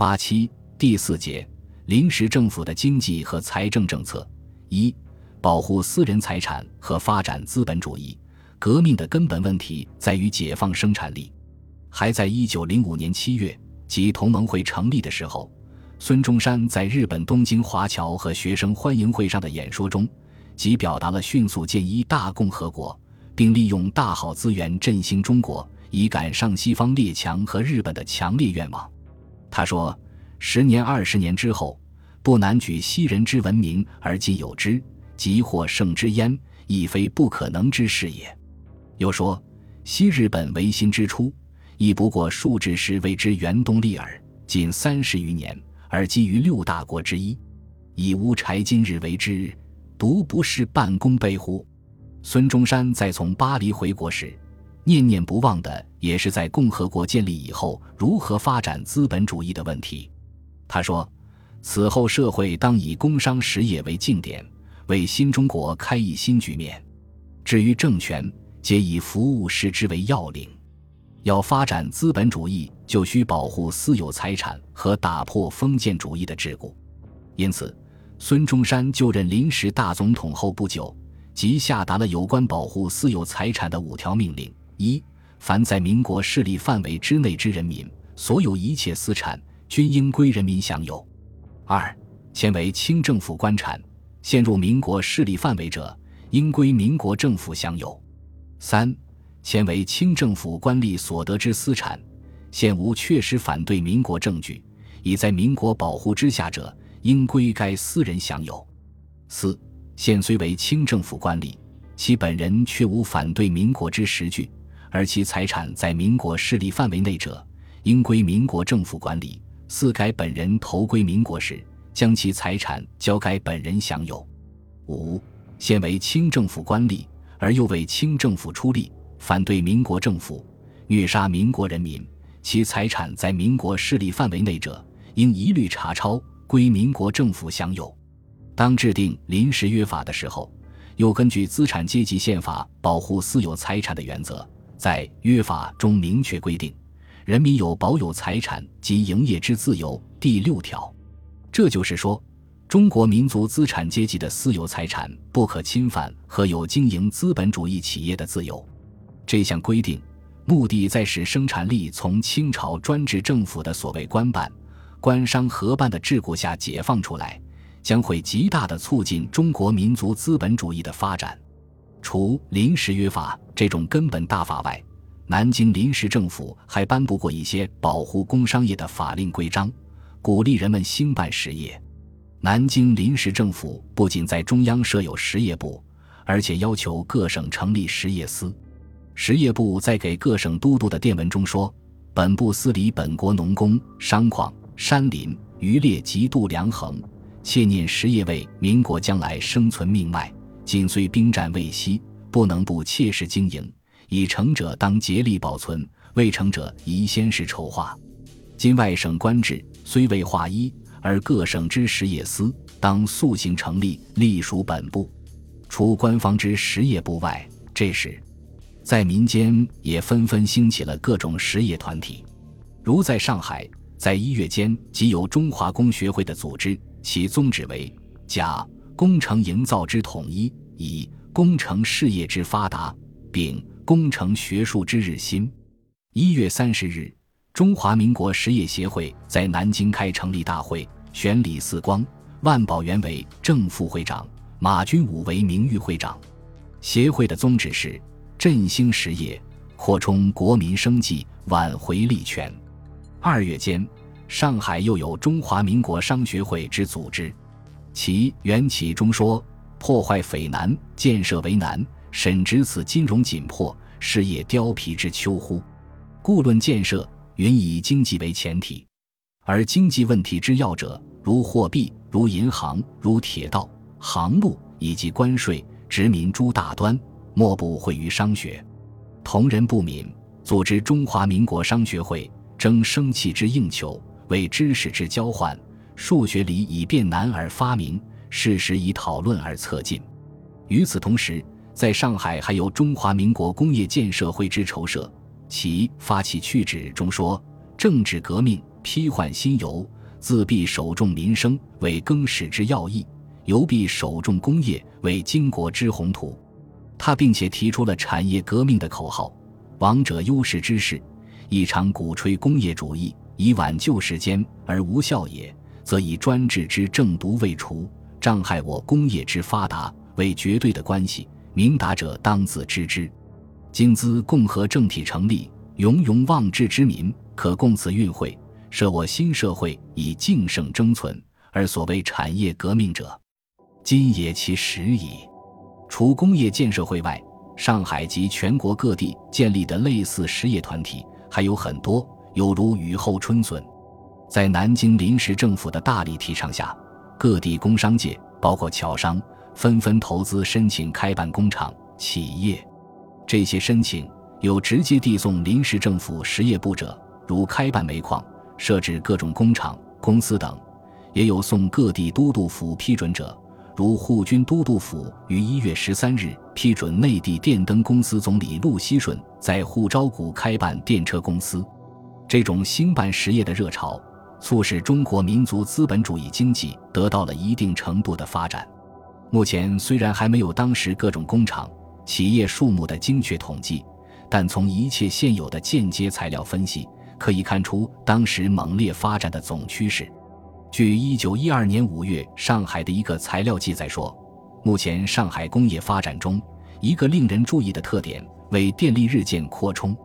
八七第四节，临时政府的经济和财政政策一。保护私人财产和发展资本主义，革命的根本问题在于解放生产力。还在一九零五年七月，即同盟会成立的时候，孙中山在日本东京华侨和学生欢迎会上的演说中，即表达了迅速建一大共和国，并利用大好资源振兴中国，以赶上西方列强和日本的强烈愿望。他说：“十年、二十年之后，不难举昔人之文明而今有之。”即或胜之焉，亦非不可能之事也。又说，昔日本维新之初，亦不过数至时为之原动力耳。仅三十余年，而基于六大国之一，以无柴今日为之，独不是半功倍乎？孙中山在从巴黎回国时，念念不忘的也是在共和国建立以后如何发展资本主义的问题。他说：“此后社会当以工商实业为静点。”为新中国开一新局面，至于政权，皆以服务视之为要领。要发展资本主义，就需保护私有财产和打破封建主义的桎梏。因此，孙中山就任临时大总统后不久，即下达了有关保护私有财产的五条命令：一、凡在民国势力范围之内之人民，所有一切私产，均应归人民享有；二、迁为清政府官产。陷入民国势力范围者，应归民国政府享有。三，现为清政府官吏所得之私产，现无确实反对民国证据，已在民国保护之下者，应归该私人享有。四，现虽为清政府官吏，其本人却无反对民国之实据，而其财产在民国势力范围内者，应归民国政府管理。四该本人投归民国时。将其财产交该本人享有。五，现为清政府官吏，而又为清政府出力，反对民国政府，虐杀民国人民，其财产在民国势力范围内者，应一律查抄归民国政府享有。当制定临时约法的时候，又根据资产阶级宪法保护私有财产的原则，在约法中明确规定，人民有保有财产及营业之自由。第六条。这就是说，中国民族资产阶级的私有财产不可侵犯和有经营资本主义企业的自由。这项规定目的在使生产力从清朝专制政府的所谓官办、官商合办的桎梏下解放出来，将会极大的促进中国民族资本主义的发展。除临时约法这种根本大法外，南京临时政府还颁布过一些保护工商业的法令规章。鼓励人们兴办实业。南京临时政府不仅在中央设有实业部，而且要求各省成立实业司。实业部在给各省都督的电文中说：“本部司理本国农工、商矿、山林、渔猎及度量衡，切念实业为民国将来生存命脉。今虽兵战未息，不能不切实经营。已成者当竭力保存，未成者宜先是筹划。今外省官制。”虽未划一，而各省之实业司当速行成立，隶属本部。除官方之实业部外，这时在民间也纷纷兴起了各种实业团体。如在上海，在一月间即有中华工学会的组织，其宗旨为甲工程营造之统一，乙工程事业之发达，丙工程学术之日新。一月三十日。中华民国实业协会在南京开成立大会，选李四光、万宝元为正副会长，马君武为名誉会长。协会的宗旨是振兴实业，扩充国民生计，挽回利权。二月间，上海又有中华民国商学会之组织，其缘起中说：“破坏匪难，建设为难，审值此金融紧迫，事业貂皮之秋乎？故论建设。”云以经济为前提，而经济问题之要者，如货币、如银行、如铁道、航路以及关税、殖民诸大端，莫不会于商学。同人不敏，组织中华民国商学会，争生气之应求，为知识之交换。数学理以变难而发明，事实以讨论而策进。与此同时，在上海还有中华民国工业建设会之筹设。其发起去旨中说：“政治革命批换新油，自必首重民生，为更始之要义；油必首重工业，为经国之宏图。他并且提出了产业革命的口号：“王者优势之势，一常鼓吹工业主义，以挽救世间而无效也，则以专制之正毒未除，障害我工业之发达为绝对的关系。明达者当自知之。今兹共和政体成立，庸庸妄志之民可共此运会，设我新社会以敬胜争存，而所谓产业革命者，今也其时矣。”除工业建设会外，上海及全国各地建立的类似实业团体还有很多，有如雨后春笋。在南京临时政府的大力提倡下，各地工商界，包括侨商，纷纷投资申请开办工厂、企业。这些申请有直接递送临时政府实业部者，如开办煤矿、设置各种工厂、公司等；也有送各地都督府批准者。如护军都督府于一月十三日批准内地电灯公司总理陆锡顺在沪招股开办电车公司，这种兴办实业的热潮，促使中国民族资本主义经济得到了一定程度的发展。目前虽然还没有当时各种工厂、企业数目的精确统计，但从一切现有的间接材料分析，可以看出当时猛烈发展的总趋势。据一九一二年五月上海的一个材料记载说，目前上海工业发展中一个令人注意的特点为电力日渐扩充。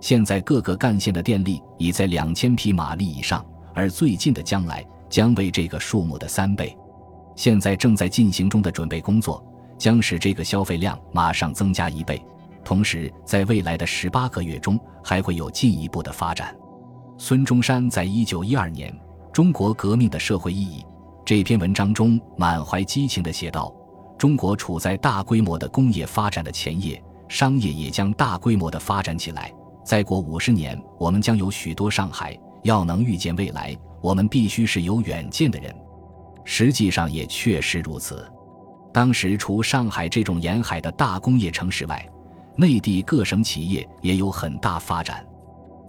现在各个干线的电力已在两千匹马力以上，而最近的将来将为这个数目的三倍。现在正在进行中的准备工作将使这个消费量马上增加一倍，同时在未来的十八个月中还会有进一步的发展。孙中山在一九一二年。中国革命的社会意义这篇文章中满怀激情地写道：“中国处在大规模的工业发展的前夜，商业也将大规模的发展起来。再过五十年，我们将有许多上海。要能预见未来，我们必须是有远见的人。实际上也确实如此。当时除上海这种沿海的大工业城市外，内地各省企业也有很大发展，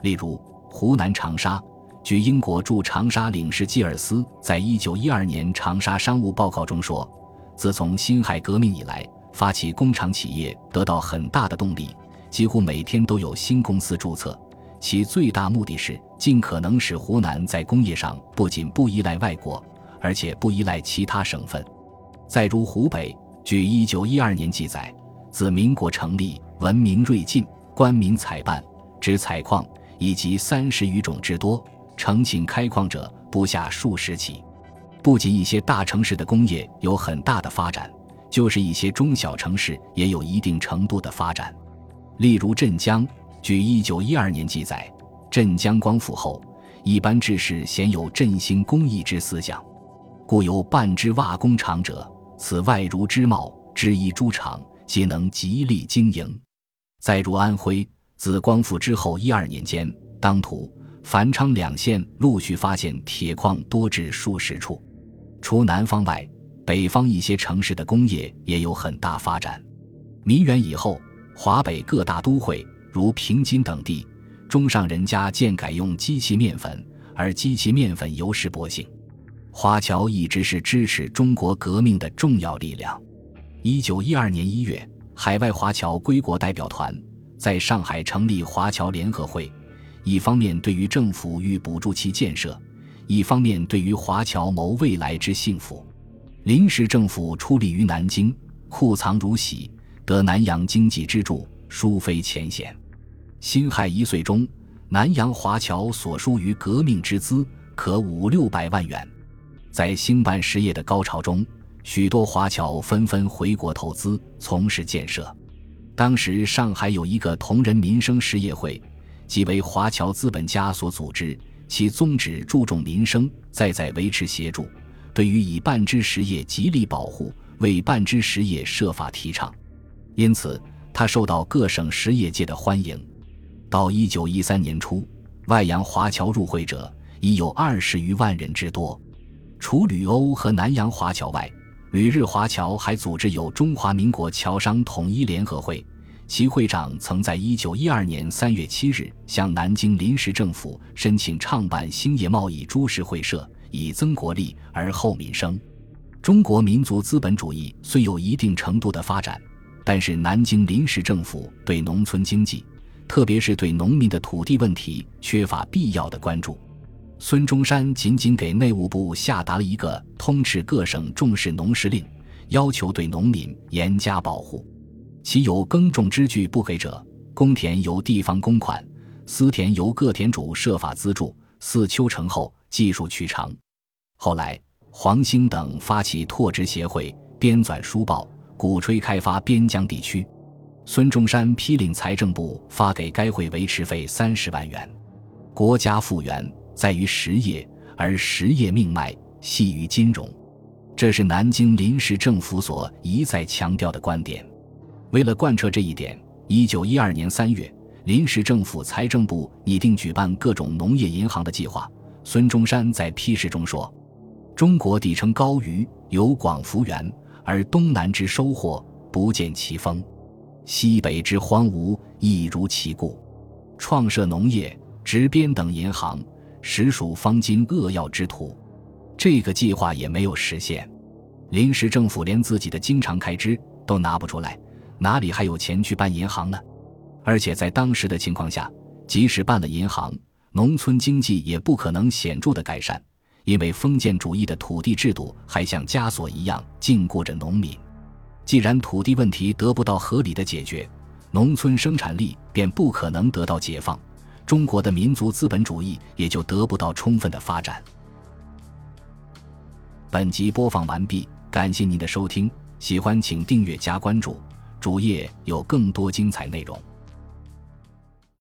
例如湖南长沙。”据英国驻长沙领事基尔斯在一九一二年长沙商务报告中说，自从辛亥革命以来，发起工厂企业得到很大的动力，几乎每天都有新公司注册。其最大目的是尽可能使湖南在工业上不仅不依赖外国，而且不依赖其他省份。再如湖北，据一九一二年记载，自民国成立，文明锐进，官民采办，只采矿以及三十余种之多。诚请开矿者不下数十起，不仅一些大城市的工业有很大的发展，就是一些中小城市也有一定程度的发展。例如镇江，据一九一二年记载，镇江光复后，一般志士鲜有振兴工艺之思想，故有半之瓦工厂者。此外如织帽、织衣诸厂，皆能极力经营。再如安徽，自光复之后一二年间，当涂。繁昌两县陆续发现铁矿多至数十处，除南方外，北方一些城市的工业也有很大发展。民元以后，华北各大都会如平津等地，中上人家渐改用机器面粉，而机器面粉尤是薄性。华侨一直是支持中国革命的重要力量。一九一二年一月，海外华侨归国代表团在上海成立华侨联合会。一方面对于政府欲补助其建设，一方面对于华侨谋未来之幸福。临时政府出力于南京，库藏如洗，得南洋经济支柱，殊非浅显。辛亥一岁中，南洋华侨所输于革命之资，可五六百万元。在兴办实业的高潮中，许多华侨纷纷回国投资，从事建设。当时上海有一个同仁民生实业会。即为华侨资本家所组织，其宗旨注重民生，在在维持协助，对于已办之实业极力保护，为办之实业设法提倡，因此他受到各省实业界的欢迎。到一九一三年初，外洋华侨入会者已有二十余万人之多。除旅欧和南洋华侨外，旅日华侨还组织有中华民国侨商统一联合会。其会长曾在一九一二年三月七日向南京临时政府申请创办兴业贸易株式会社，以增国力而后民生。中国民族资本主义虽有一定程度的发展，但是南京临时政府对农村经济，特别是对农民的土地问题缺乏必要的关注。孙中山仅仅给内务部下达了一个通斥各省重视农时令，要求对农民严加保护。其有耕种之具不给者，公田由地方公款，私田由各田主设法资助。四秋成后，技术取长。后来，黄兴等发起拓殖协会，编纂书报，鼓吹开发边疆地区。孙中山批令财政部发给该会维持费三十万元。国家复原在于实业，而实业命脉系于金融，这是南京临时政府所一再强调的观点。为了贯彻这一点，一九一二年三月，临时政府财政部拟定举办各种农业银行的计划。孙中山在批示中说：“中国地称高于有广福源，而东南之收获不见其丰，西北之荒芜亦如其故。创设农业、直编等银行，实属方今扼要之徒。”这个计划也没有实现，临时政府连自己的经常开支都拿不出来。哪里还有钱去办银行呢？而且在当时的情况下，即使办了银行，农村经济也不可能显著的改善，因为封建主义的土地制度还像枷锁一样禁锢着农民。既然土地问题得不到合理的解决，农村生产力便不可能得到解放，中国的民族资本主义也就得不到充分的发展。本集播放完毕，感谢您的收听，喜欢请订阅加关注。主页有更多精彩内容。